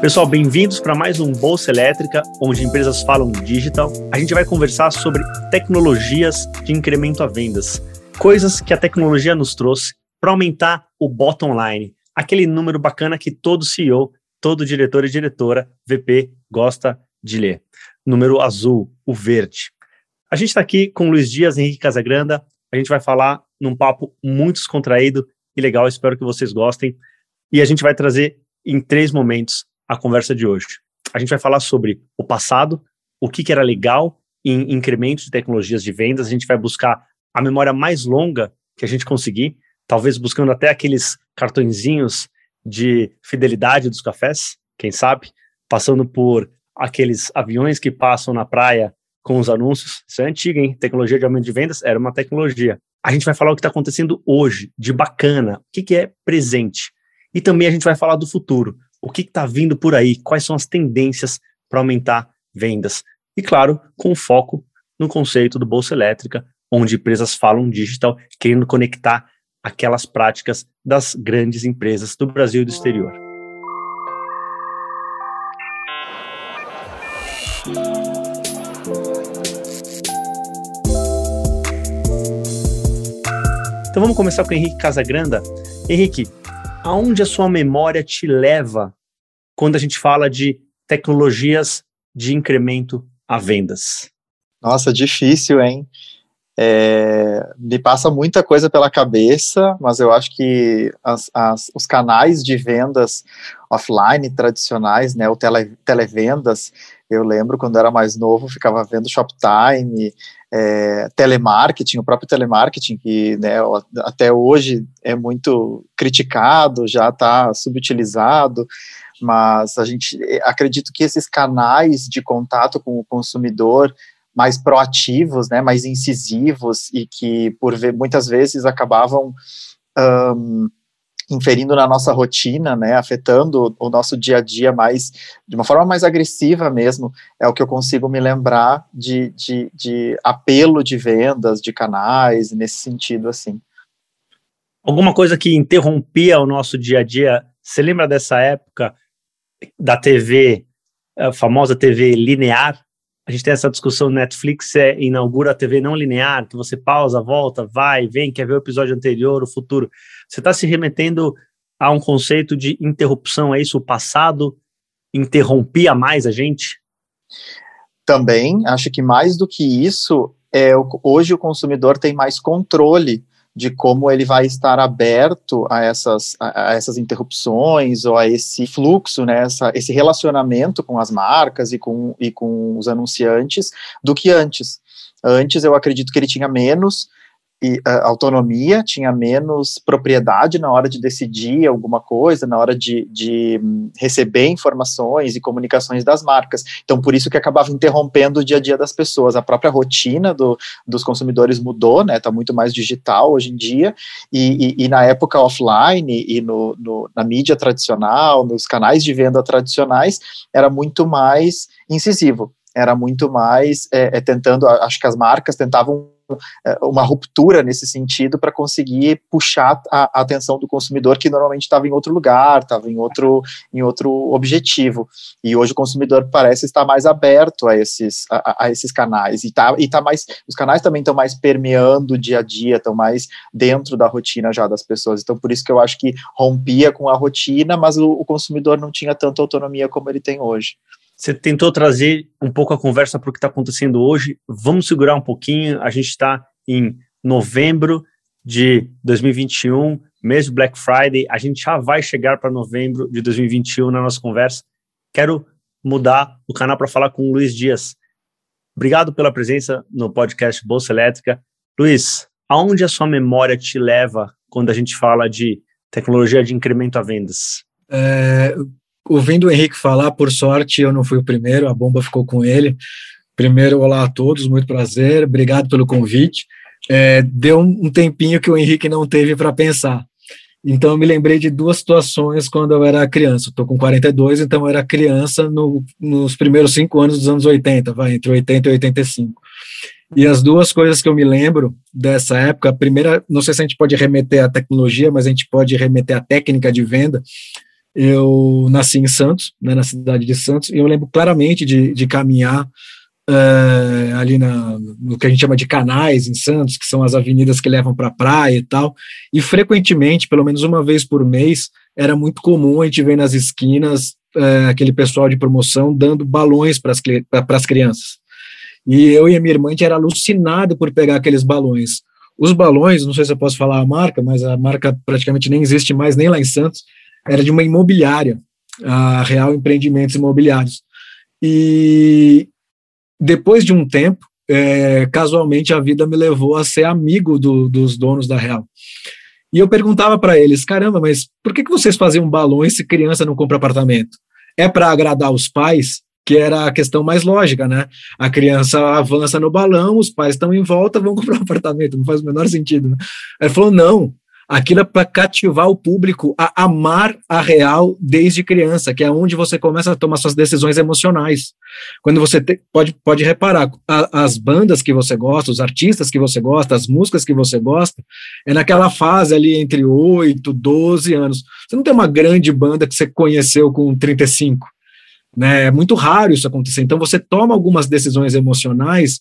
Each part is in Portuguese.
Pessoal, bem-vindos para mais um Bolsa Elétrica, onde empresas falam digital. A gente vai conversar sobre tecnologias de incremento a vendas, coisas que a tecnologia nos trouxe para aumentar o bottom line, aquele número bacana que todo CEO, todo diretor e diretora, VP, gosta de ler. Número azul, o verde. A gente está aqui com Luiz Dias, Henrique Casagranda. A gente vai falar num papo muito descontraído e legal. Espero que vocês gostem. E a gente vai trazer em três momentos a conversa de hoje. A gente vai falar sobre o passado, o que, que era legal em incrementos de tecnologias de vendas. A gente vai buscar a memória mais longa que a gente conseguir, talvez buscando até aqueles cartõezinhos de fidelidade dos cafés, quem sabe, passando por aqueles aviões que passam na praia com os anúncios. Isso é antigo, hein? Tecnologia de aumento de vendas era uma tecnologia. A gente vai falar o que está acontecendo hoje, de bacana, o que, que é presente. E também a gente vai falar do futuro o que está vindo por aí, quais são as tendências para aumentar vendas. E claro, com foco no conceito do Bolsa Elétrica, onde empresas falam digital, querendo conectar aquelas práticas das grandes empresas do Brasil e do exterior. Então vamos começar com o Henrique Casagranda. Henrique, aonde a sua memória te leva quando a gente fala de tecnologias de incremento a vendas? Nossa, difícil, hein? É, me passa muita coisa pela cabeça, mas eu acho que as, as, os canais de vendas offline tradicionais, né, o tele, televendas, eu lembro quando era mais novo, ficava vendo Shoptime, é, telemarketing, o próprio telemarketing, que né, até hoje é muito criticado, já está subutilizado, mas a gente é, acredito que esses canais de contato com o consumidor mais proativos, né, mais incisivos e que por muitas vezes acabavam um, inferindo na nossa rotina, né, afetando o nosso dia a dia mais, de uma forma mais agressiva mesmo, é o que eu consigo me lembrar de, de, de apelo de vendas, de canais, nesse sentido, assim. Alguma coisa que interrompia o nosso dia a dia, você lembra dessa época da TV, a famosa TV linear? A gente tem essa discussão Netflix é, inaugura a TV não linear, que você pausa, volta, vai, vem, quer ver o episódio anterior, o futuro. Você está se remetendo a um conceito de interrupção, é isso? O passado interrompia mais a gente? Também, acho que mais do que isso, é, hoje o consumidor tem mais controle de como ele vai estar aberto a essas, a, a essas interrupções ou a esse fluxo, né, essa, esse relacionamento com as marcas e com, e com os anunciantes do que antes. Antes eu acredito que ele tinha menos e, uh, autonomia, tinha menos propriedade na hora de decidir alguma coisa, na hora de, de um, receber informações e comunicações das marcas. Então, por isso que acabava interrompendo o dia a dia das pessoas. A própria rotina do, dos consumidores mudou, né? Está muito mais digital hoje em dia, e, e, e na época offline e no, no, na mídia tradicional, nos canais de venda tradicionais, era muito mais incisivo era muito mais é, é, tentando, acho que as marcas tentavam uma ruptura nesse sentido para conseguir puxar a, a, atenção do consumidor que normalmente estava em outro lugar, estava em outro, em outro objetivo. E hoje o consumidor parece estar mais aberto a esses, a, a esses canais. E, tá, e tá mais, os canais também estão mais permeando o dia a dia, estão mais dentro da rotina já das pessoas. Então, por isso que eu acho que rompia com a rotina, mas o, o consumidor não tinha tanta autonomia como ele tem hoje. Você tentou trazer um pouco a conversa para o que está acontecendo hoje. Vamos segurar um pouquinho. A gente está em novembro de 2021, mês Black Friday. A gente já vai chegar para novembro de 2021 na nossa conversa. Quero mudar o canal para falar com o Luiz Dias. Obrigado pela presença no podcast Bolsa Elétrica. Luiz, aonde a sua memória te leva quando a gente fala de tecnologia de incremento a vendas? É, ouvindo o Henrique falar, por sorte eu não fui o primeiro, a bomba ficou com ele. Primeiro, olá a todos, muito prazer, obrigado pelo convite. É, deu um tempinho que o Henrique não teve para pensar. Então, eu me lembrei de duas situações quando eu era criança. Estou com 42, então eu era criança no, nos primeiros cinco anos dos anos 80, vai, entre 80 e 85. E as duas coisas que eu me lembro dessa época, a primeira, não sei se a gente pode remeter à tecnologia, mas a gente pode remeter à técnica de venda, eu nasci em Santos, né, na cidade de Santos, e eu lembro claramente de, de caminhar uh, ali na, no que a gente chama de canais em Santos, que são as avenidas que levam para a praia e tal, e frequentemente, pelo menos uma vez por mês, era muito comum a gente ver nas esquinas uh, aquele pessoal de promoção dando balões para as crianças. E eu e a minha irmã a gente era alucinado por pegar aqueles balões. Os balões, não sei se eu posso falar a marca, mas a marca praticamente nem existe mais, nem lá em Santos, era de uma imobiliária, a Real Empreendimentos Imobiliários. E depois de um tempo, é, casualmente a vida me levou a ser amigo do, dos donos da Real. E eu perguntava para eles: caramba, mas por que, que vocês faziam balões se criança não compra apartamento? É para agradar os pais? Que era a questão mais lógica, né? A criança avança no balão, os pais estão em volta, vão comprar um apartamento, não faz o menor sentido. Né? Ele falou: não, Aquilo é para cativar o público a amar a real desde criança, que é onde você começa a tomar suas decisões emocionais. Quando você te, pode, pode reparar, a, as bandas que você gosta, os artistas que você gosta, as músicas que você gosta, é naquela fase ali entre 8, 12 anos. Você não tem uma grande banda que você conheceu com 35. Né? É muito raro isso acontecer. Então você toma algumas decisões emocionais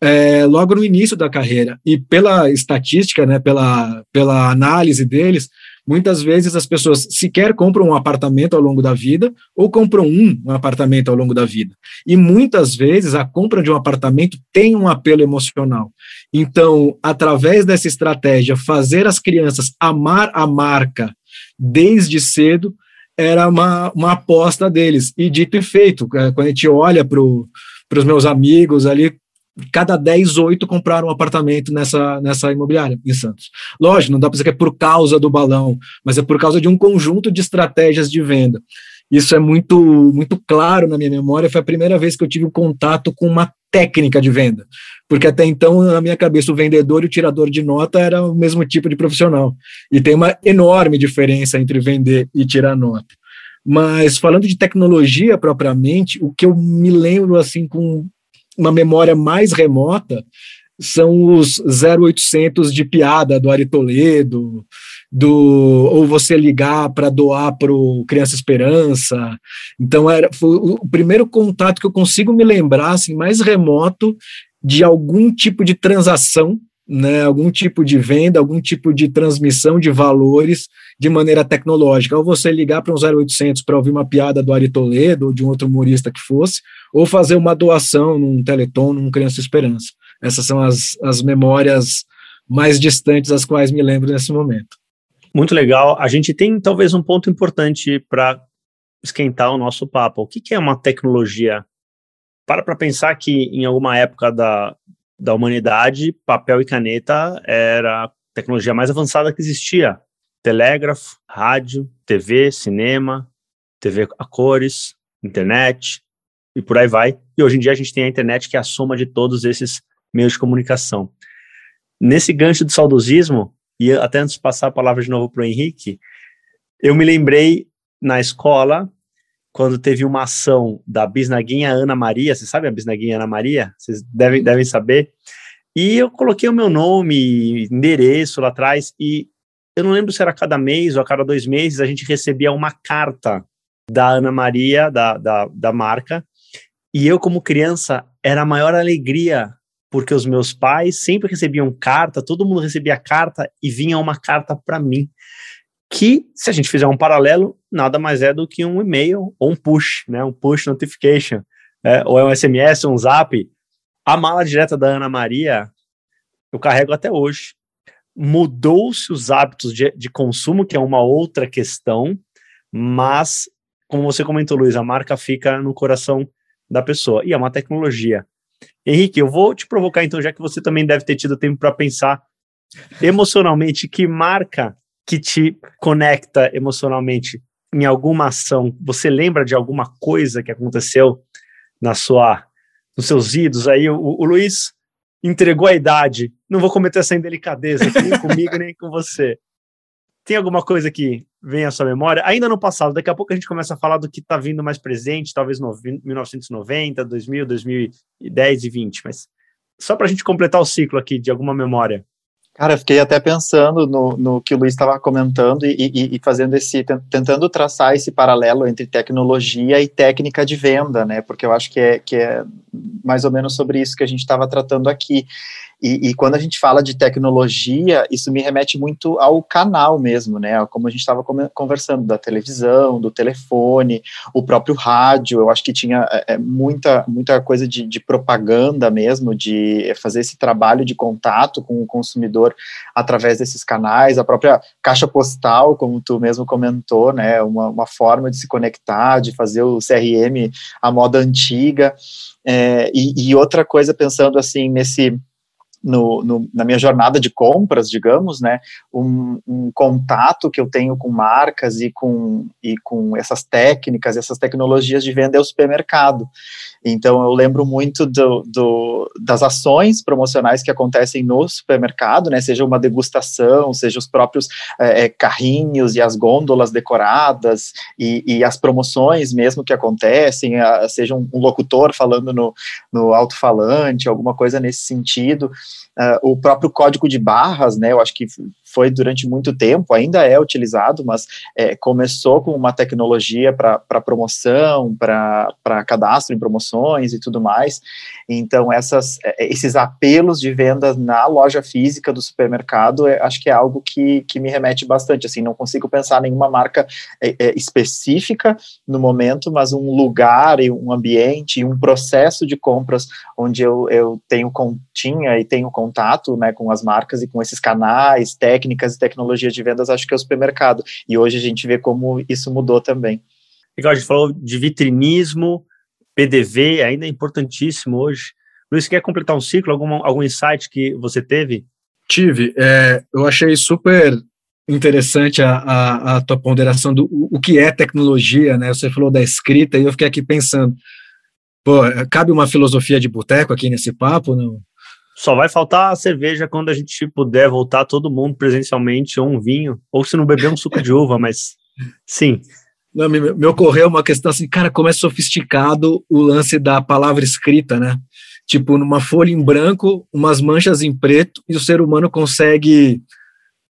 é, logo no início da carreira. E pela estatística, né, pela, pela análise deles, muitas vezes as pessoas sequer compram um apartamento ao longo da vida ou compram um, um apartamento ao longo da vida. E muitas vezes a compra de um apartamento tem um apelo emocional. Então, através dessa estratégia, fazer as crianças amar a marca desde cedo era uma, uma aposta deles. E dito e feito, é, quando a gente olha para os meus amigos ali, cada 10, 8 compraram um apartamento nessa, nessa imobiliária em Santos. Lógico, não dá para dizer que é por causa do balão, mas é por causa de um conjunto de estratégias de venda. Isso é muito, muito claro na minha memória. Foi a primeira vez que eu tive um contato com uma técnica de venda, porque até então, na minha cabeça, o vendedor e o tirador de nota era o mesmo tipo de profissional. E tem uma enorme diferença entre vender e tirar nota. Mas falando de tecnologia propriamente, o que eu me lembro assim com uma memória mais remota são os 0800 de piada do Ari Toledo, do ou você ligar para doar para o Criança Esperança. Então era o primeiro contato que eu consigo me lembrar assim mais remoto de algum tipo de transação, né, algum tipo de venda, algum tipo de transmissão de valores de maneira tecnológica. Ou você ligar para um 0800 para ouvir uma piada do Ari Toledo ou de um outro humorista que fosse, ou fazer uma doação num Teleton, num Criança Esperança. Essas são as, as memórias mais distantes às quais me lembro nesse momento. Muito legal. A gente tem talvez um ponto importante para esquentar o nosso papo. O que, que é uma tecnologia? Para para pensar que em alguma época da, da humanidade, papel e caneta era a tecnologia mais avançada que existia. Telégrafo, rádio, TV, cinema, TV a cores, internet, e por aí vai. E hoje em dia a gente tem a internet que é a soma de todos esses meios de comunicação. Nesse gancho de saudosismo, e até antes de passar a palavra de novo para o Henrique, eu me lembrei na escola, quando teve uma ação da bisnaguinha Ana Maria, você sabe a bisnaguinha Ana Maria? Vocês devem, devem saber. E eu coloquei o meu nome, endereço lá atrás, e eu não lembro se era cada mês ou a cada dois meses, a gente recebia uma carta da Ana Maria, da, da, da marca, e eu, como criança, era a maior alegria, porque os meus pais sempre recebiam carta, todo mundo recebia carta e vinha uma carta para mim. Que, se a gente fizer um paralelo, nada mais é do que um e-mail ou um push, né? Um push notification, é, ou é um SMS, um zap. A mala direta da Ana Maria, eu carrego até hoje. Mudou-se os hábitos de, de consumo, que é uma outra questão, mas, como você comentou, Luiz, a marca fica no coração da pessoa. E é uma tecnologia. Henrique, eu vou te provocar então, já que você também deve ter tido tempo para pensar emocionalmente, que marca que te conecta emocionalmente em alguma ação? Você lembra de alguma coisa que aconteceu na sua, nos seus idos? Aí o, o Luiz entregou a idade. Não vou cometer essa indelicadeza nem comigo nem com você. Tem alguma coisa que vem à sua memória? Ainda no passado, daqui a pouco a gente começa a falar do que está vindo mais presente, talvez no 1990, 2000, 2010 e 20, mas só para a gente completar o ciclo aqui de alguma memória. Cara, eu fiquei até pensando no, no que o Luiz estava comentando e, e, e, fazendo esse, tentando traçar esse paralelo entre tecnologia e técnica de venda, né? Porque eu acho que é, que é mais ou menos sobre isso que a gente estava tratando aqui. E, e, quando a gente fala de tecnologia, isso me remete muito ao canal mesmo, né? Como a gente estava conversando, da televisão, do telefone, o próprio rádio. Eu acho que tinha é, é, muita, muita coisa de, de, propaganda mesmo, de fazer esse trabalho de contato com o consumidor através desses canais. A própria caixa postal, como tu mesmo comentou, né? Uma, uma forma de se conectar, de fazer o CRM à moda antiga. É, e, e outra coisa, pensando assim, nesse no, no, na minha jornada de compras, digamos, né, um, um, contato que eu tenho com marcas e com, e com essas técnicas, essas tecnologias de venda é o supermercado. Então, eu lembro muito do, do, das ações promocionais que acontecem no supermercado, né, seja uma degustação, seja os próprios é, carrinhos e as gôndolas decoradas e, e as promoções mesmo que acontecem, a, seja um, um, locutor falando no, no alto-falante, alguma coisa nesse sentido. Uh, o próprio código de barras, né, eu acho que foi durante muito tempo, ainda é utilizado, mas é, começou com uma tecnologia para promoção, para cadastro em promoções e tudo mais. Então, essas, é, esses apelos de vendas na loja física do supermercado, é, acho que é algo que, que me remete bastante. Assim, não consigo pensar nenhuma marca é, é, específica no momento, mas um lugar e um ambiente e um processo de compras onde eu, eu tenho tinha e tenho contato né, com as marcas e com esses canais técnicos técnicas e tecnologias de vendas, acho que é o supermercado. E hoje a gente vê como isso mudou também. Legal, a gente falou de vitrinismo, PDV, ainda é importantíssimo hoje. Luiz, quer completar um ciclo, algum, algum insight que você teve? Tive. É, eu achei super interessante a, a, a, tua ponderação do o, o que é tecnologia, né? Você falou da escrita e eu fiquei aqui pensando, pô, cabe uma filosofia de boteco aqui nesse papo, não? Só vai faltar a cerveja quando a gente puder voltar todo mundo presencialmente, ou um vinho, ou se não beber um suco de uva, mas sim. Não, me, me ocorreu uma questão assim, cara, como é sofisticado o lance da palavra escrita, né? Tipo, numa folha em branco, umas manchas em preto, e o ser humano consegue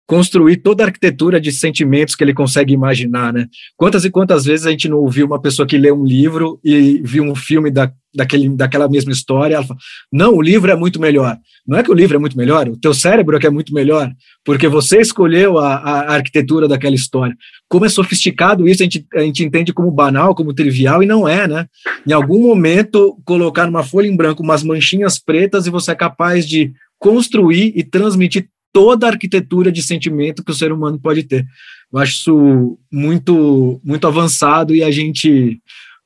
construir toda a arquitetura de sentimentos que ele consegue imaginar, né? Quantas e quantas vezes a gente não ouviu uma pessoa que lê um livro e viu um filme da, daquele, daquela mesma história, ela fala, não, o livro é muito melhor. Não é que o livro é muito melhor, o teu cérebro é que é muito melhor, porque você escolheu a, a arquitetura daquela história. Como é sofisticado isso, a gente, a gente entende como banal, como trivial, e não é, né? Em algum momento, colocar numa folha em branco umas manchinhas pretas e você é capaz de construir e transmitir toda a arquitetura de sentimento que o ser humano pode ter. Eu acho isso muito, muito avançado e a gente,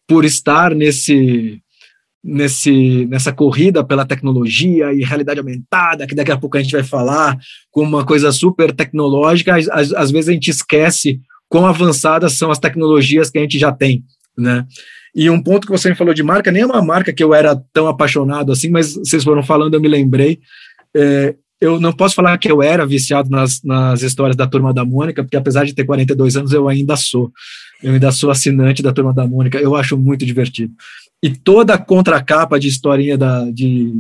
por estar nesse, nesse, nessa corrida pela tecnologia e realidade aumentada, que daqui a pouco a gente vai falar, como uma coisa super tecnológica, às, às vezes a gente esquece quão avançadas são as tecnologias que a gente já tem, né? E um ponto que você me falou de marca, nem é uma marca que eu era tão apaixonado assim, mas vocês foram falando, eu me lembrei. É, eu não posso falar que eu era viciado nas, nas histórias da Turma da Mônica, porque apesar de ter 42 anos, eu ainda sou. Eu ainda sou assinante da Turma da Mônica, eu acho muito divertido. E toda a contracapa de historinha da, de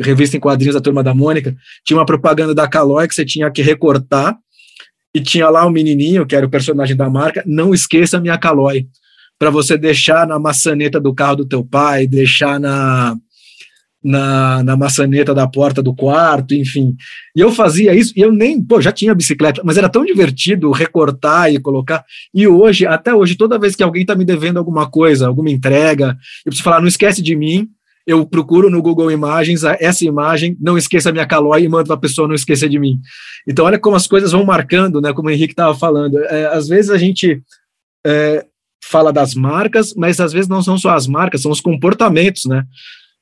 revista em quadrinhos da Turma da Mônica tinha uma propaganda da Calói que você tinha que recortar, e tinha lá o um menininho, que era o personagem da marca, não esqueça minha Calói, para você deixar na maçaneta do carro do teu pai, deixar na na, na maçaneta da porta do quarto, enfim. E eu fazia isso, e eu nem, pô, já tinha bicicleta, mas era tão divertido recortar e colocar. E hoje, até hoje, toda vez que alguém está me devendo alguma coisa, alguma entrega, eu preciso falar, não esquece de mim, eu procuro no Google Imagens essa imagem, não esqueça minha calói e mando para a pessoa não esquecer de mim. Então, olha como as coisas vão marcando, né? Como o Henrique estava falando. É, às vezes a gente é, fala das marcas, mas às vezes não são só as marcas, são os comportamentos, né?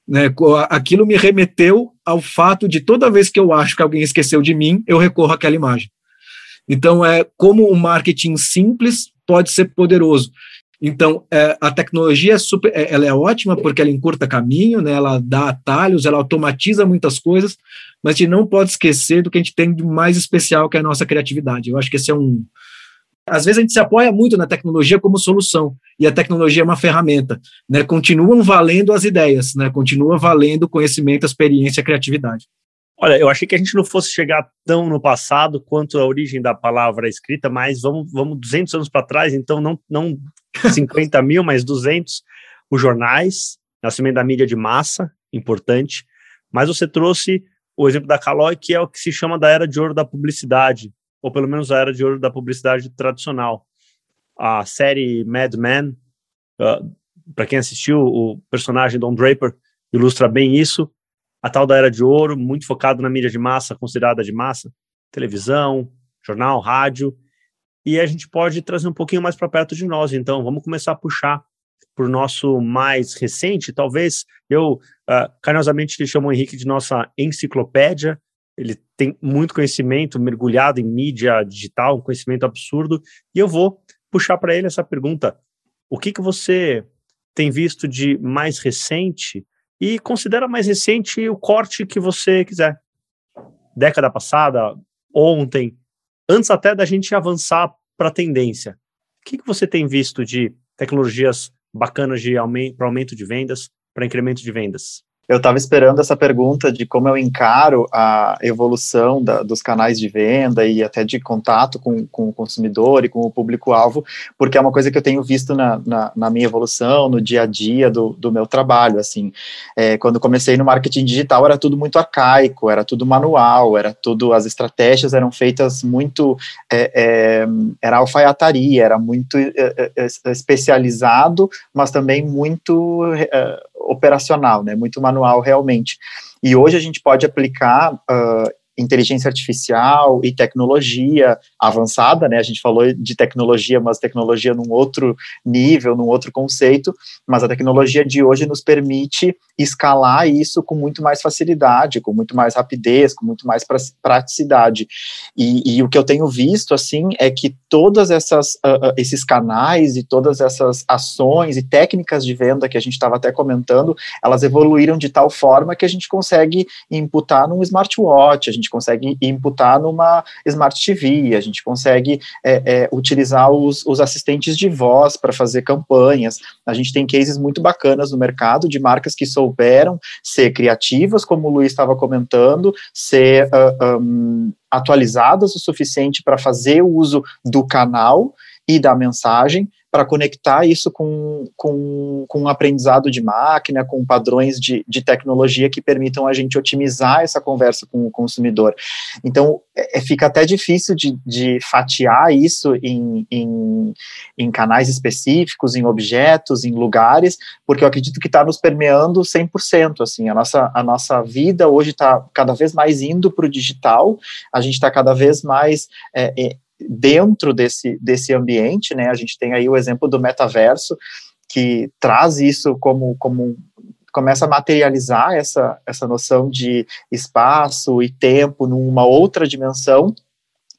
Né, aquilo me remeteu ao fato de toda vez que eu acho que alguém esqueceu de mim, eu recorro àquela imagem. Então, é como o marketing simples pode ser poderoso. Então, é, a tecnologia é, super, é, ela é ótima porque ela encurta caminho, né, ela dá atalhos, ela automatiza muitas coisas, mas a gente não pode esquecer do que a gente tem de mais especial, que é a nossa criatividade. Eu acho que esse é um, às vezes a gente se apoia muito na tecnologia como solução, e a tecnologia é uma ferramenta. Né? Continuam valendo as ideias, né? continua valendo o conhecimento, a experiência, a criatividade. Olha, eu achei que a gente não fosse chegar tão no passado quanto a origem da palavra escrita, mas vamos, vamos 200 anos para trás, então não, não 50 mil, mas 200, os jornais, nascimento da mídia de massa, importante, mas você trouxe o exemplo da Caloi, que é o que se chama da era de ouro da publicidade, ou pelo menos a era de ouro da publicidade tradicional. A série Mad Men, uh, para quem assistiu, o personagem Don Draper ilustra bem isso, a tal da era de ouro, muito focado na mídia de massa, considerada de massa, televisão, jornal, rádio, e a gente pode trazer um pouquinho mais para perto de nós. Então, vamos começar a puxar para o nosso mais recente. Talvez eu uh, carinhosamente chamo o Henrique de nossa enciclopédia. Ele tem muito conhecimento mergulhado em mídia digital, um conhecimento absurdo. E eu vou puxar para ele essa pergunta: o que que você tem visto de mais recente e considera mais recente o corte que você quiser. Década passada, ontem, antes até da gente avançar para a tendência. O que, que você tem visto de tecnologias bacanas de aumento, para aumento de vendas, para incremento de vendas? Eu estava esperando essa pergunta de como eu encaro a evolução da, dos canais de venda e até de contato com, com o consumidor e com o público-alvo, porque é uma coisa que eu tenho visto na, na, na minha evolução, no dia a dia do, do meu trabalho. Assim, é, quando comecei no marketing digital, era tudo muito arcaico, era tudo manual, era tudo, as estratégias eram feitas muito, é, é, era alfaiataria, era muito é, é, é, especializado, mas também muito operacional, né, muito manual realmente. E hoje a gente pode aplicar uh, inteligência artificial e tecnologia avançada, né? A gente falou de tecnologia, mas tecnologia num outro nível, num outro conceito, mas a tecnologia de hoje nos permite escalar isso com muito mais facilidade, com muito mais rapidez, com muito mais praticidade. E, e o que eu tenho visto, assim, é que todas essas uh, esses canais e todas essas ações e técnicas de venda que a gente estava até comentando, elas evoluíram de tal forma que a gente consegue imputar num smartwatch, a gente consegue imputar numa Smart TV, a gente consegue é, é, utilizar os, os assistentes de voz para fazer campanhas. A gente tem cases muito bacanas no mercado de marcas que souberam ser criativas, como o Luiz estava comentando, ser uh, ah, um, atualizadas o suficiente para fazer o uso do canal e da mensagem, para conectar isso com, com, com um aprendizado de máquina, com padrões de, de tecnologia que permitam a gente otimizar essa conversa com o consumidor. Então, é, é fica até difícil de, de fatiar isso em, em, em, canais específicos, em objetos, em lugares, porque eu acredito que está nos permeando 100%, assim, a nossa, a nossa vida hoje está cada vez mais indo para o digital, a gente está cada vez mais é, é, dentro desse, desse ambiente, né? A gente tem aí o exemplo do metaverso, que traz isso como, como começa a materializar essa, essa noção de espaço e tempo numa outra dimensão,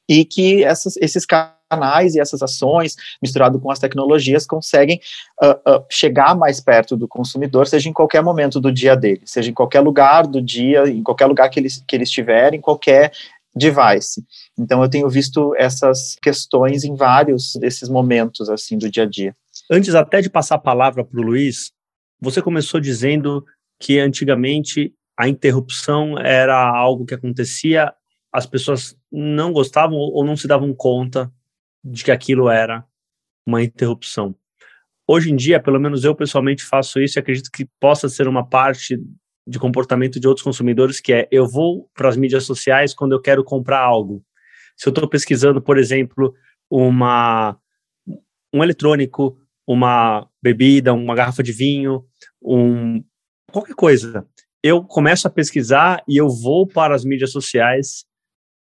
e que essas, esses canais e essas ações, misturado com as tecnologias, conseguem uh, uh, chegar mais perto do consumidor, seja em qualquer momento do dia dele, seja em qualquer lugar do dia, em qualquer lugar que ele, que ele estiver, em qualquer device. Então eu tenho visto essas questões em vários desses momentos assim do dia a dia. Antes até de passar a palavra para o Luiz, você começou dizendo que antigamente a interrupção era algo que acontecia, as pessoas não gostavam ou não se davam conta de que aquilo era uma interrupção. Hoje em dia, pelo menos eu pessoalmente faço isso e acredito que possa ser uma parte de comportamento de outros consumidores, que é eu vou para as mídias sociais quando eu quero comprar algo. Se eu estou pesquisando, por exemplo, uma um eletrônico, uma bebida, uma garrafa de vinho, um qualquer coisa, eu começo a pesquisar e eu vou para as mídias sociais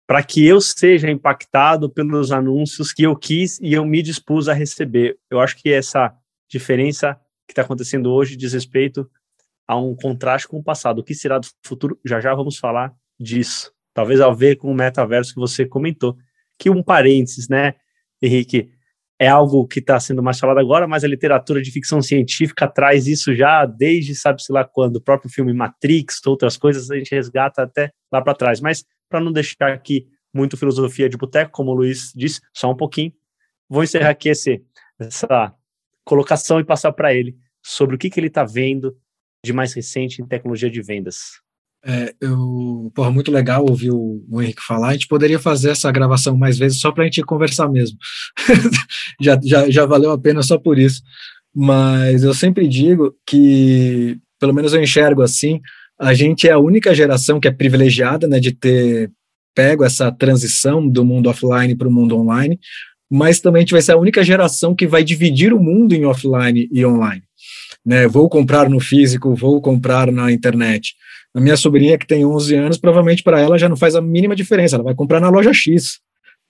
para que eu seja impactado pelos anúncios que eu quis e eu me dispus a receber. Eu acho que essa diferença que está acontecendo hoje diz respeito há um contraste com o passado. O que será do futuro? Já já vamos falar disso. Talvez a ver com o metaverso que você comentou. Que um parênteses, né, Henrique? É algo que está sendo mais falado agora, mas a literatura de ficção científica traz isso já desde sabe-se lá quando. O próprio filme Matrix, outras coisas, a gente resgata até lá para trás. Mas para não deixar aqui muito filosofia de boteco, como o Luiz disse, só um pouquinho, vou encerrar aqui esse, essa colocação e passar para ele sobre o que, que ele está vendo de mais recente em tecnologia de vendas? É, eu, porra, muito legal ouvir o, o, Henrique falar. A gente poderia fazer essa gravação mais vezes só para a gente conversar mesmo. já, já, já valeu a pena só por isso. Mas eu sempre digo que, pelo menos eu enxergo assim, a gente é a única geração que é privilegiada né, de ter pego essa transição do mundo offline para o mundo online, mas também a gente vai ser a única geração que vai dividir o mundo em offline e online. Né, vou comprar no físico, vou comprar na internet. A minha sobrinha, que tem 11 anos, provavelmente para ela já não faz a mínima diferença, ela vai comprar na loja X.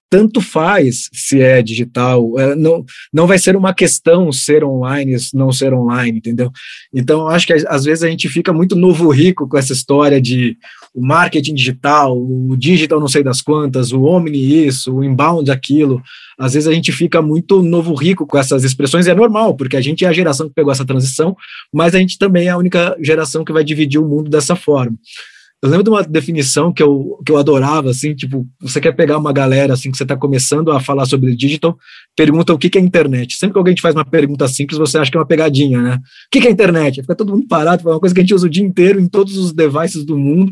Tanto faz se é digital, é, não, não vai ser uma questão ser online, não ser online, entendeu? Então, acho que às vezes a gente fica muito novo rico com essa história de o marketing digital, o digital não sei das quantas, o omni isso, o inbound aquilo. Às vezes a gente fica muito novo rico com essas expressões, e é normal, porque a gente é a geração que pegou essa transição, mas a gente também é a única geração que vai dividir o mundo dessa forma. Eu lembro de uma definição que eu, que eu adorava, assim, tipo, você quer pegar uma galera, assim, que você está começando a falar sobre digital, pergunta o que, que é internet. Sempre que alguém te faz uma pergunta simples, você acha que é uma pegadinha, né? O que, que é internet? Fica todo mundo parado, é uma coisa que a gente usa o dia inteiro em todos os devices do mundo.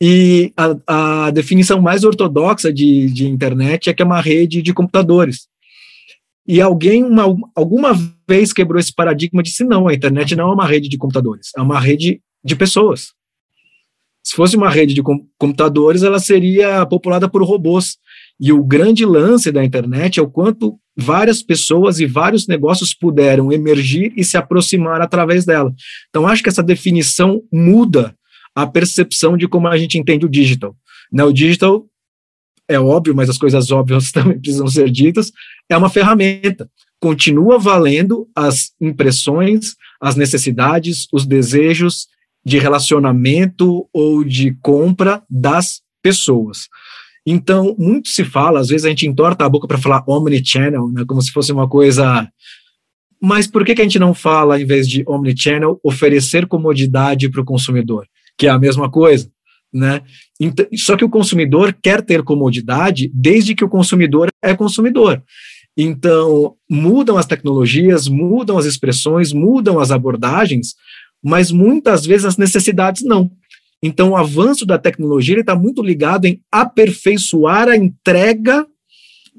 E a, a definição mais ortodoxa de, de internet é que é uma rede de computadores. E alguém uma, alguma vez quebrou esse paradigma e disse: não, a internet não é uma rede de computadores, é uma rede de pessoas. Se fosse uma rede de com computadores, ela seria populada por robôs. E o grande lance da internet é o quanto várias pessoas e vários negócios puderam emergir e se aproximar através dela. Então, acho que essa definição muda a percepção de como a gente entende o digital. Né, o digital é óbvio, mas as coisas óbvias também precisam ser ditas, é uma ferramenta. Continua valendo as impressões, as necessidades, os desejos de relacionamento ou de compra das pessoas. Então, muito se fala, às vezes a gente entorta a boca para falar omnichannel, né, como se fosse uma coisa. Mas por que, que a gente não fala, em vez de omnichannel, oferecer comodidade para o consumidor, que é a mesma coisa? Né? Então, só que o consumidor quer ter comodidade desde que o consumidor é consumidor. Então, mudam as tecnologias, mudam as expressões, mudam as abordagens, mas muitas vezes as necessidades não. Então, o avanço da tecnologia está muito ligado em aperfeiçoar a entrega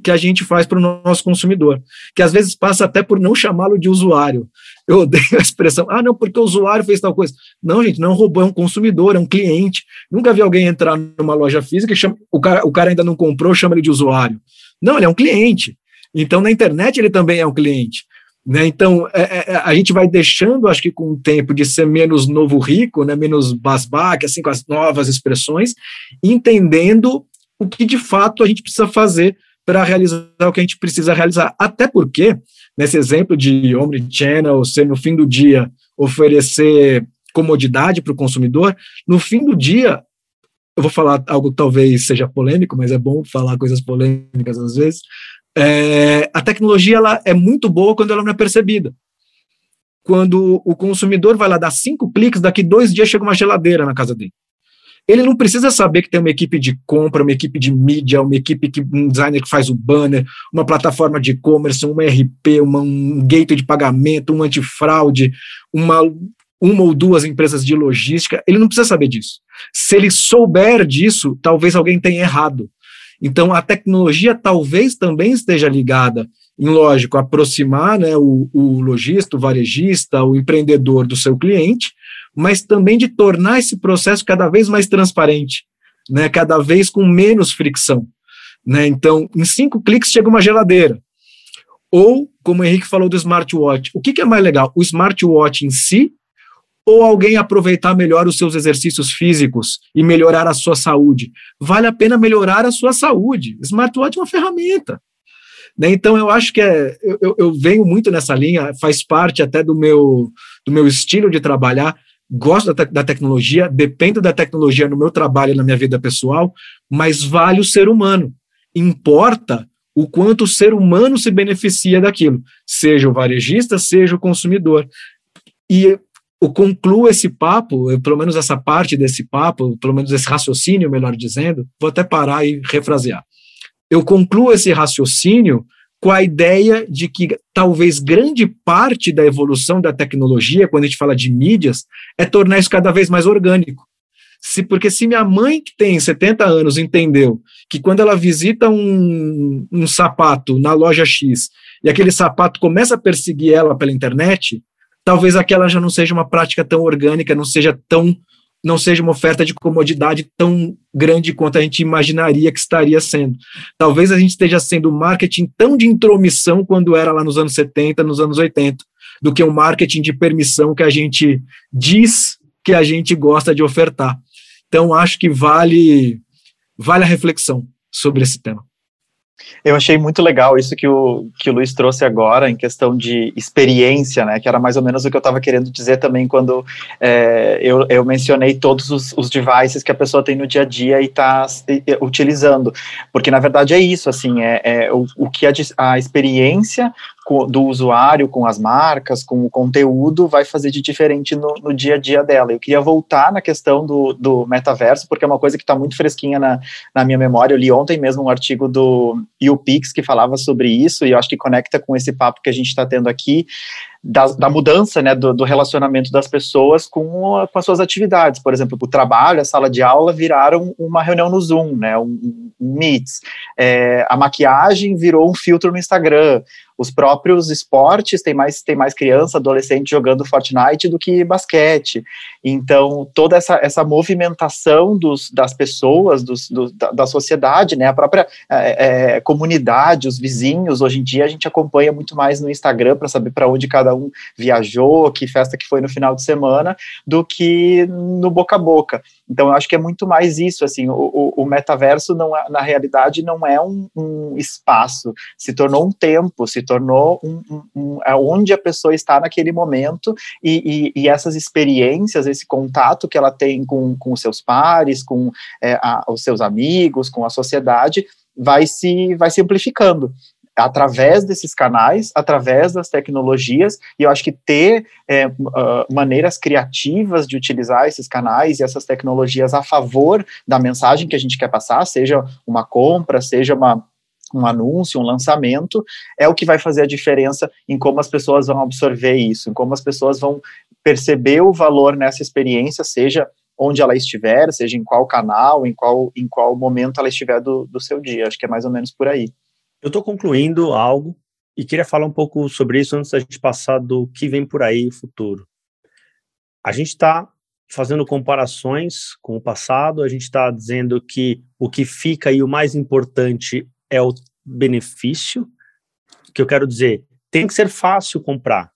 que a gente faz para o nosso consumidor, que às vezes passa até por não chamá-lo de usuário. Eu odeio a expressão, ah, não, porque o usuário fez tal coisa. Não, gente, não é um robô, é um consumidor, é um cliente. Nunca vi alguém entrar numa loja física e chama, o, cara, o cara ainda não comprou, chama ele de usuário. Não, ele é um cliente. Então, na internet, ele também é um cliente. Né? Então, é, é, é, a gente vai deixando, acho que com o tempo, de ser menos novo rico, né? menos basbaque, assim, com as novas expressões, entendendo o que de fato a gente precisa fazer para realizar o que a gente precisa realizar. Até porque, nesse exemplo de Omnichannel, ser no fim do dia oferecer comodidade para o consumidor, no fim do dia, eu vou falar algo que talvez seja polêmico, mas é bom falar coisas polêmicas às vezes. É, a tecnologia ela é muito boa quando ela não é percebida. Quando o consumidor vai lá dar cinco cliques, daqui dois dias chega uma geladeira na casa dele. Ele não precisa saber que tem uma equipe de compra, uma equipe de mídia, uma equipe que um designer que faz o banner, uma plataforma de e-commerce, um RP, uma, um gateway de pagamento, um antifraude, uma, uma ou duas empresas de logística. Ele não precisa saber disso. Se ele souber disso, talvez alguém tenha errado. Então, a tecnologia talvez também esteja ligada em, lógico, aproximar né, o, o lojista, o varejista, o empreendedor do seu cliente, mas também de tornar esse processo cada vez mais transparente, né, cada vez com menos fricção. Né? Então, em cinco cliques chega uma geladeira. Ou, como o Henrique falou do smartwatch, o que, que é mais legal? O smartwatch em si ou alguém aproveitar melhor os seus exercícios físicos e melhorar a sua saúde. Vale a pena melhorar a sua saúde. Smartwatch é uma ferramenta. Né? Então, eu acho que é, eu, eu venho muito nessa linha, faz parte até do meu, do meu estilo de trabalhar. Gosto da, te da tecnologia, dependo da tecnologia no meu trabalho e na minha vida pessoal, mas vale o ser humano. Importa o quanto o ser humano se beneficia daquilo, seja o varejista, seja o consumidor. E eu concluo esse papo, eu, pelo menos essa parte desse papo, pelo menos esse raciocínio, melhor dizendo, vou até parar e refrasear. Eu concluo esse raciocínio com a ideia de que talvez grande parte da evolução da tecnologia, quando a gente fala de mídias, é tornar isso cada vez mais orgânico. Se, porque se minha mãe, que tem 70 anos, entendeu que quando ela visita um, um sapato na loja X e aquele sapato começa a perseguir ela pela internet, talvez aquela já não seja uma prática tão orgânica, não seja tão não seja uma oferta de comodidade tão grande quanto a gente imaginaria que estaria sendo. Talvez a gente esteja sendo marketing tão de intromissão quando era lá nos anos 70, nos anos 80, do que um marketing de permissão que a gente diz que a gente gosta de ofertar. Então, acho que vale, vale a reflexão sobre esse tema. Eu achei muito legal isso que o, que o Luiz trouxe agora, em questão de experiência, né, que era mais ou menos o que eu estava querendo dizer também quando é, eu, eu mencionei todos os, os devices que a pessoa tem no dia a dia e está utilizando, porque na verdade é isso, assim, é, é o, o que a, a experiência do usuário com as marcas, com o conteúdo, vai fazer de diferente no, no dia a dia dela. Eu queria voltar na questão do, do metaverso, porque é uma coisa que está muito fresquinha na, na minha memória. Eu li ontem mesmo um artigo do UPix que falava sobre isso, e eu acho que conecta com esse papo que a gente está tendo aqui, da, da, mudança né, do, do, relacionamento das pessoas com, com as suas atividades. Por exemplo, o trabalho, a sala de aula viraram uma reunião no Zoom, né, um, um Meets. É, a maquiagem virou um filtro no Instagram os próprios esportes tem mais tem mais criança, adolescente jogando Fortnite do que basquete. Então toda essa, essa movimentação dos, das pessoas, dos, do, da, da, sociedade, né, a própria é, é, comunidade, os vizinhos. Hoje em dia a gente acompanha muito mais no Instagram para saber para onde cada um viajou, que festa que foi no final de semana, do que no boca a boca. Então, eu acho que é muito mais isso, assim, o, o metaverso, não é, na realidade, não é um, um, espaço, se tornou um tempo, se tornou um, um, é onde a pessoa está naquele momento e, e, e, essas experiências, esse contato que ela tem com, com seus pares, com é, a, os seus amigos, com a sociedade, vai se, vai se amplificando através desses canais, através das tecnologias, e eu acho que ter é, uh, maneiras criativas de utilizar esses canais e essas tecnologias a favor da mensagem que a gente quer passar, seja uma compra, seja uma um anúncio, um lançamento, é o que vai fazer a diferença em como as pessoas vão absorver isso, em como as pessoas vão perceber o valor nessa experiência, seja onde ela estiver, seja em qual canal, em qual, em qual momento ela estiver do, do seu dia. Acho que é mais ou menos por aí. Eu estou concluindo algo e queria falar um pouco sobre isso antes da gente passar do que vem por aí, o futuro. A gente está fazendo comparações com o passado, a gente está dizendo que o que fica e o mais importante é o benefício, que eu quero dizer, tem que ser fácil comprar.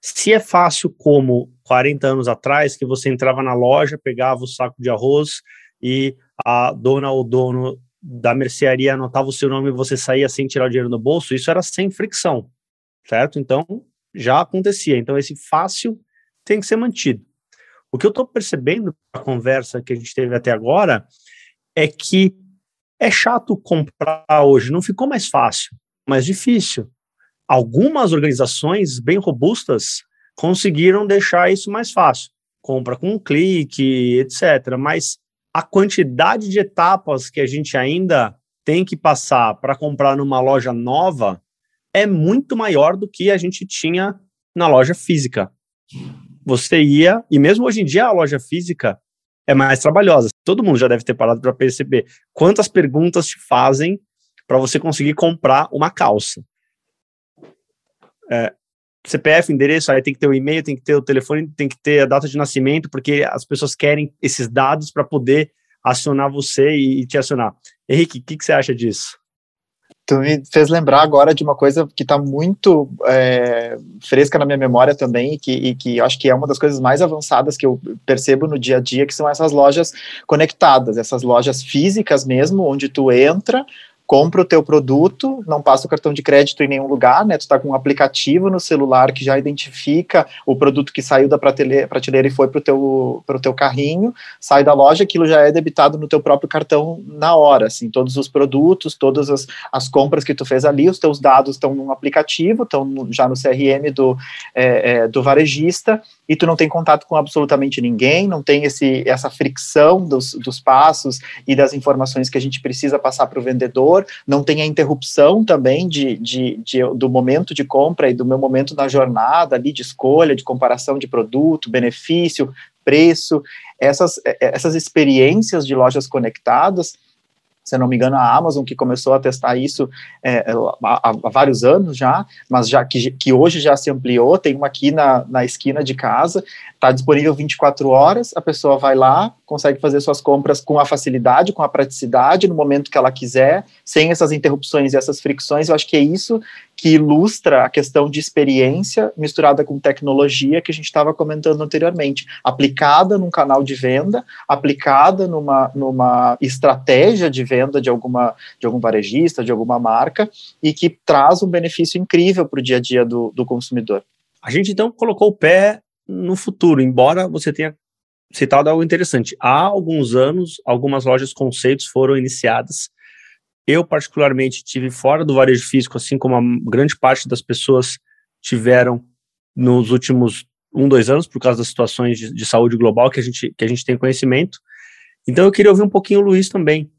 Se é fácil como 40 anos atrás, que você entrava na loja, pegava o saco de arroz e a dona ou dono da mercearia anotava o seu nome e você saía sem tirar o dinheiro do bolso, isso era sem fricção, certo? Então, já acontecia. Então, esse fácil tem que ser mantido. O que eu estou percebendo na conversa que a gente teve até agora é que é chato comprar hoje, não ficou mais fácil, mais difícil. Algumas organizações bem robustas conseguiram deixar isso mais fácil. Compra com um clique, etc. Mas a quantidade de etapas que a gente ainda tem que passar para comprar numa loja nova é muito maior do que a gente tinha na loja física. Você ia, e mesmo hoje em dia a loja física é mais trabalhosa. Todo mundo já deve ter parado para perceber quantas perguntas te fazem para você conseguir comprar uma calça. É, CPF, endereço, aí tem que ter o e-mail, tem que ter o telefone, tem que ter a data de nascimento, porque as pessoas querem esses dados para poder acionar você e, e, te acionar. Henrique, o que, que, você acha disso? Tu me fez lembrar agora de uma coisa que está muito é, fresca na minha memória também, e que, e que acho que é uma das coisas mais avançadas que eu percebo no dia a dia, que são essas lojas conectadas, essas lojas físicas mesmo, onde tu entra, compra o teu produto, não passa o cartão de crédito em nenhum lugar, né? Tu está com um aplicativo no celular que já identifica o produto que saiu da prateleira, e foi para o teu, pro teu carrinho, sai da loja, aquilo já é debitado no teu próprio cartão na hora, assim, todos os produtos, todas as, as compras que tu fez ali, os teus dados estão no aplicativo, estão já no CRM do, é, é, do varejista, e tu não tem contato com absolutamente ninguém, não tem esse, essa fricção dos, dos passos e das informações que a gente precisa passar para o vendedor, não tem a interrupção também de, de, de, do momento de compra e do meu momento na jornada ali de escolha, de comparação de produto, benefício, preço. essas, essas experiências de lojas conectadas se não me engano, a Amazon que começou a testar isso é, há, há, vários anos já, mas já que, que hoje já se ampliou, tem uma aqui na, na esquina de casa, está disponível 24 horas, a pessoa vai lá, consegue fazer suas compras com a facilidade, com a praticidade, no momento que ela quiser, sem essas interrupções e essas fricções, eu acho que é isso que ilustra a questão de experiência misturada com tecnologia que a gente estava comentando anteriormente, aplicada num canal de venda, aplicada numa, numa estratégia de venda de alguma de algum varejista, de alguma marca, e que traz um benefício incrível para o dia a dia do, do consumidor. A gente então colocou o pé no futuro, embora você tenha citado algo interessante. Há alguns anos, algumas lojas conceitos foram iniciadas eu, particularmente, tive fora do varejo físico, assim como a grande parte das pessoas tiveram nos últimos um, dois anos, por causa das situações de, de saúde global que a, gente, que a gente tem conhecimento. Então, eu queria ouvir um pouquinho o Luiz também.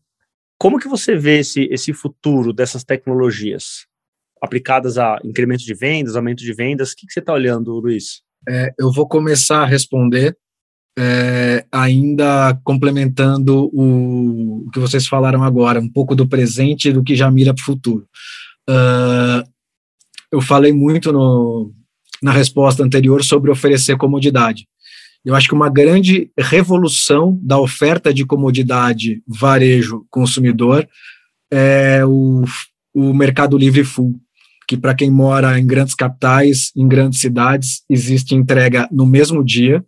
Como que você vê esse, esse futuro dessas tecnologias aplicadas a incremento de vendas, aumento de vendas? O que, que você está olhando, Luiz? É, eu vou começar a responder é, ainda complementando o, o, que vocês falaram agora, um pouco do presente e do que já mira para o futuro. Uh, eu falei muito no, na resposta anterior sobre oferecer comodidade. Eu acho que uma grande revolução da oferta de comodidade varejo consumidor é o, o mercado livre full, que para quem mora em grandes capitais, em grandes cidades, existe entrega no mesmo dia,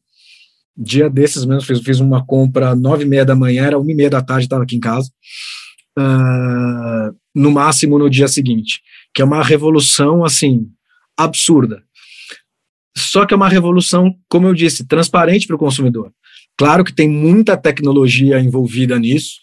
dia desses mesmo, fiz, fiz uma compra nove e meia da manhã, era uma e meia da tarde, estava aqui em casa, uh, no máximo no dia seguinte, que é uma revolução, assim, absurda. Só que é uma revolução, como eu disse, transparente para o consumidor. Claro que tem muita tecnologia envolvida nisso,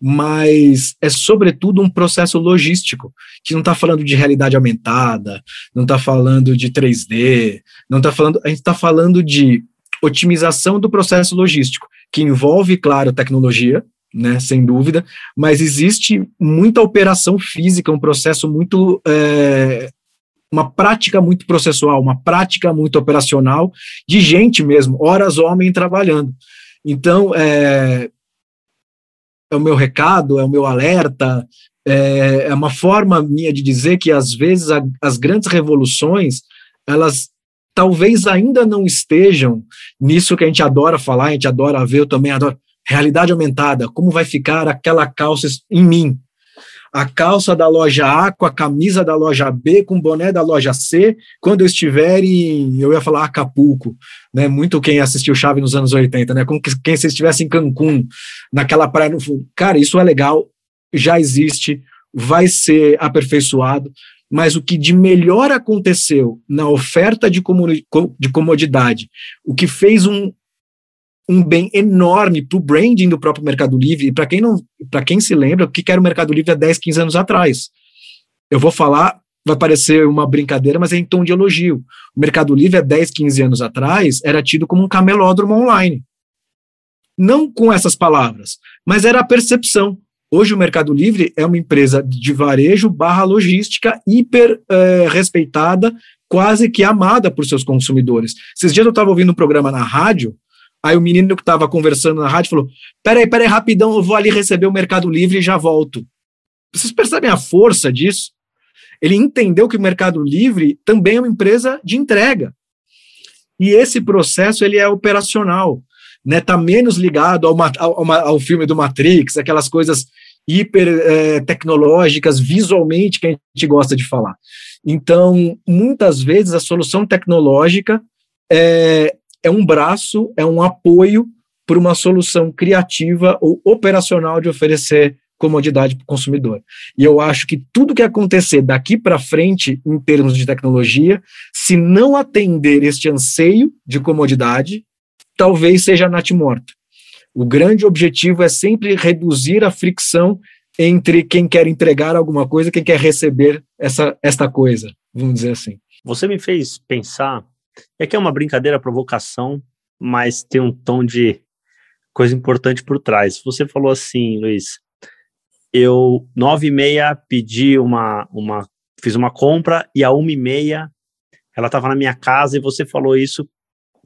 mas é sobretudo um processo logístico, que não está falando de realidade aumentada, não está falando de 3D, não está falando, a gente está falando de otimização do processo logístico, que envolve, claro, tecnologia, né, sem dúvida, mas existe muita operação física, um processo muito. É, uma prática muito processual, uma prática muito operacional de gente mesmo, horas homem trabalhando. Então, é, é o meu recado, é o meu alerta, é, é uma forma minha de dizer que às vezes a, as grandes revoluções elas talvez ainda não estejam nisso que a gente adora falar, a gente adora ver, eu também adoro. Realidade aumentada, como vai ficar aquela calça em mim? A calça da loja A com a camisa da loja B, com o boné da loja C, quando eu estiver em, eu ia falar Acapulco, né? Muito quem assistiu Chave nos anos 80, né? Como quem se estivesse em Cancún, naquela praia no. Cara, isso é legal, já existe, vai ser aperfeiçoado mas o que de melhor aconteceu na oferta de, de comodidade, o que fez um, um bem enorme para o branding do próprio Mercado Livre, e para quem não, para quem se lembra, o que era o Mercado Livre há 10, 15 anos atrás. Eu vou falar, vai parecer uma brincadeira, mas é em tom de elogio. O Mercado Livre há 10, 15 anos atrás era tido como um camelódromo online. Não com essas palavras, mas era a percepção. Hoje o Mercado Livre é uma empresa de varejo barra logística hiper é, respeitada, quase que amada por seus consumidores. Esses dias eu estava ouvindo um programa na rádio, aí o menino que estava conversando na rádio falou: peraí, peraí, rapidão, eu vou ali receber o Mercado Livre e já volto. Vocês percebem a força disso? Ele entendeu que o Mercado Livre também é uma empresa de entrega. E esse processo ele é operacional né, tá menos ligado ao, ao, ao filme do Matrix, aquelas coisas hiper é, tecnológicas, visualmente, que a gente gosta de falar. Então, muitas vezes, a solução tecnológica é, é um braço, é um apoio para uma solução criativa ou operacional de oferecer comodidade para o consumidor. E eu acho que tudo que acontecer daqui para frente, em termos de tecnologia, se não atender este anseio de comodidade, talvez seja natimorta. O grande objetivo é sempre reduzir a fricção entre quem quer entregar alguma coisa e quem quer receber essa, esta coisa, vamos dizer assim. Você me fez pensar, é que é uma brincadeira, provocação, mas tem um tom de coisa importante por trás. Você falou assim, Luiz, eu nove e meia pedi uma, uma, fiz uma compra e a uma e meia ela estava na minha casa e você falou isso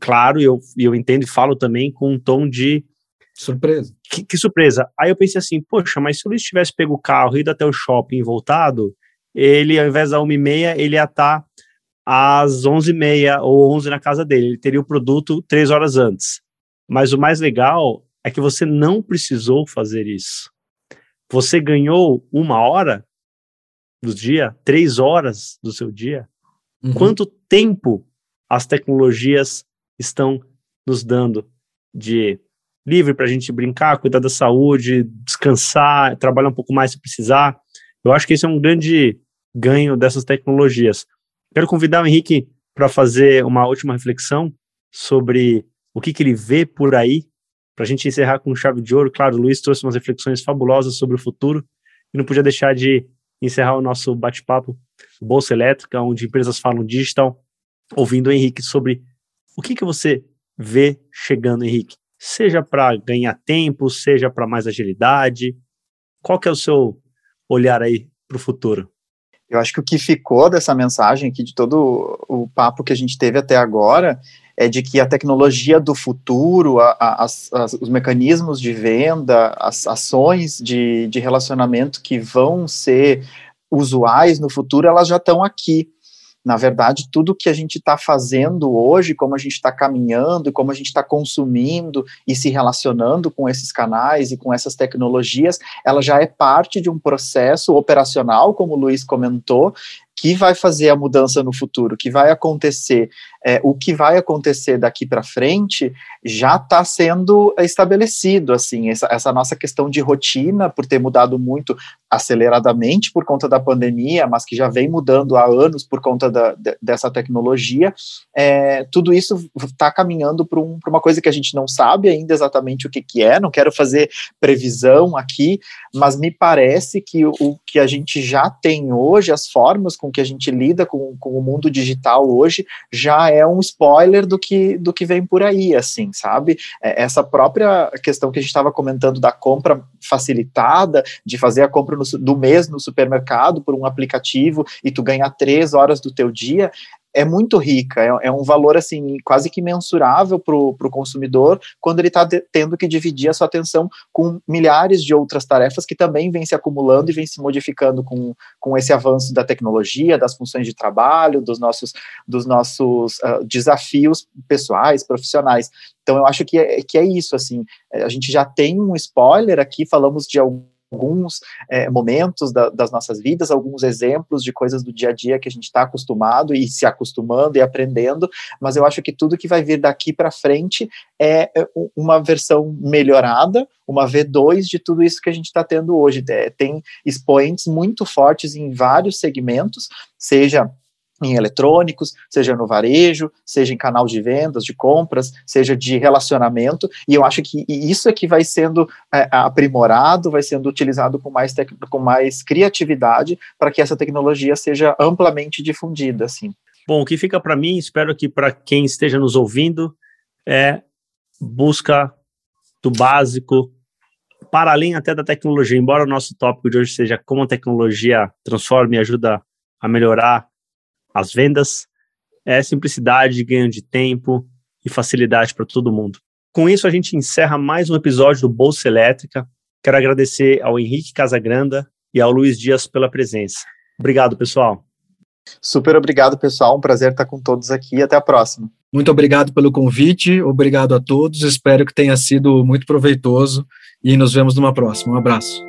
claro, e eu, eu entendo e falo também com um tom de surpresa. Que, que, surpresa. Aí eu pensei assim, poxa, mas se o Luiz tivesse pego o carro, ido até o shopping e voltado, ele, ao invés da 1h30, ele ia estar tá às 11h30 ou 11 na casa dele. Ele teria o produto três horas antes. Mas o mais legal é que você não precisou fazer isso. Você ganhou uma hora do dia, três horas do seu dia. Uhum. Quanto tempo as tecnologias estão nos dando de livre para a gente brincar, cuidar da saúde, descansar, trabalhar um pouco mais se precisar. Eu acho que esse é um grande ganho dessas tecnologias. Quero convidar o Henrique para fazer uma última reflexão sobre o que, que ele vê por aí, para a gente encerrar com chave de ouro. Claro, o Luiz trouxe umas reflexões fabulosas sobre o futuro e não podia deixar de encerrar o nosso bate-papo Bolsa Elétrica, onde empresas falam digital, ouvindo o Henrique sobre o que, que você vê chegando, Henrique. Seja para ganhar tempo, seja para mais agilidade. Qual que é o seu olhar aí para o futuro? Eu acho que o que ficou dessa mensagem aqui, de todo o papo que a gente teve até agora, é de que a tecnologia do futuro, a, a, os mecanismos de venda, as ações de, de relacionamento que vão ser usuais no futuro, elas já estão aqui. Na verdade, tudo que a gente está fazendo hoje, como a gente está caminhando, como a gente está consumindo e se relacionando com esses canais e com essas tecnologias, ela já é parte de um processo operacional, como o Luiz comentou, que vai fazer a mudança no futuro, que vai acontecer, é, o que vai acontecer daqui para frente já está sendo estabelecido, assim, essa, essa, nossa questão de rotina, por ter mudado muito aceleradamente por conta da pandemia, mas que já vem mudando há anos por conta da, de, dessa tecnologia, é, tudo isso está caminhando para um, uma coisa que a gente não sabe ainda exatamente o que, que é, não quero fazer previsão aqui, mas me parece que o, o que a gente já tem hoje, as formas com que a gente lida com, com o mundo digital hoje já é um spoiler do que, do que vem por aí, assim, sabe? É, essa própria questão que a gente estava comentando da compra facilitada, de fazer a compra no, do mês no supermercado por um aplicativo e tu ganhar três horas do teu dia, é muito rica, é, é, um valor assim quase que mensurável para o consumidor quando ele está tendo que dividir a sua atenção com milhares de outras tarefas que também vêm se acumulando e vêm se modificando com, com esse avanço da tecnologia, das funções de trabalho, dos nossos, dos nossos uh, desafios pessoais, profissionais. Então eu acho que é, que é isso, assim, a gente já tem um spoiler aqui, falamos de algum alguns é, momentos da, das nossas vidas, alguns exemplos de coisas do dia a dia que a gente está acostumado e se acostumando e aprendendo, mas eu acho que tudo que vai vir daqui para frente é, é uma versão melhorada, uma V2 de tudo isso que a gente está tendo hoje. É, tem expoentes muito fortes em vários segmentos, seja em eletrônicos, seja no varejo, seja em canal de vendas, de compras, seja de relacionamento, e eu acho que isso é que vai sendo é, aprimorado, vai sendo utilizado com mais, com mais criatividade para que essa tecnologia seja amplamente difundida, assim. Bom, o que fica para mim, espero que para quem esteja nos ouvindo, é busca do básico, para além até da tecnologia, embora o nosso tópico de hoje seja como a tecnologia transforma e ajuda a melhorar as vendas, é simplicidade, ganho de tempo e facilidade para todo mundo. Com isso, a gente encerra mais um episódio do Bolsa Elétrica. Quero agradecer ao Henrique Casagranda e ao Luiz Dias pela presença. Obrigado, pessoal. Super obrigado, pessoal. Um prazer estar com todos aqui. Até a próxima. Muito obrigado pelo convite. Obrigado a todos. Espero que tenha sido muito proveitoso e nos vemos numa próxima. Um abraço.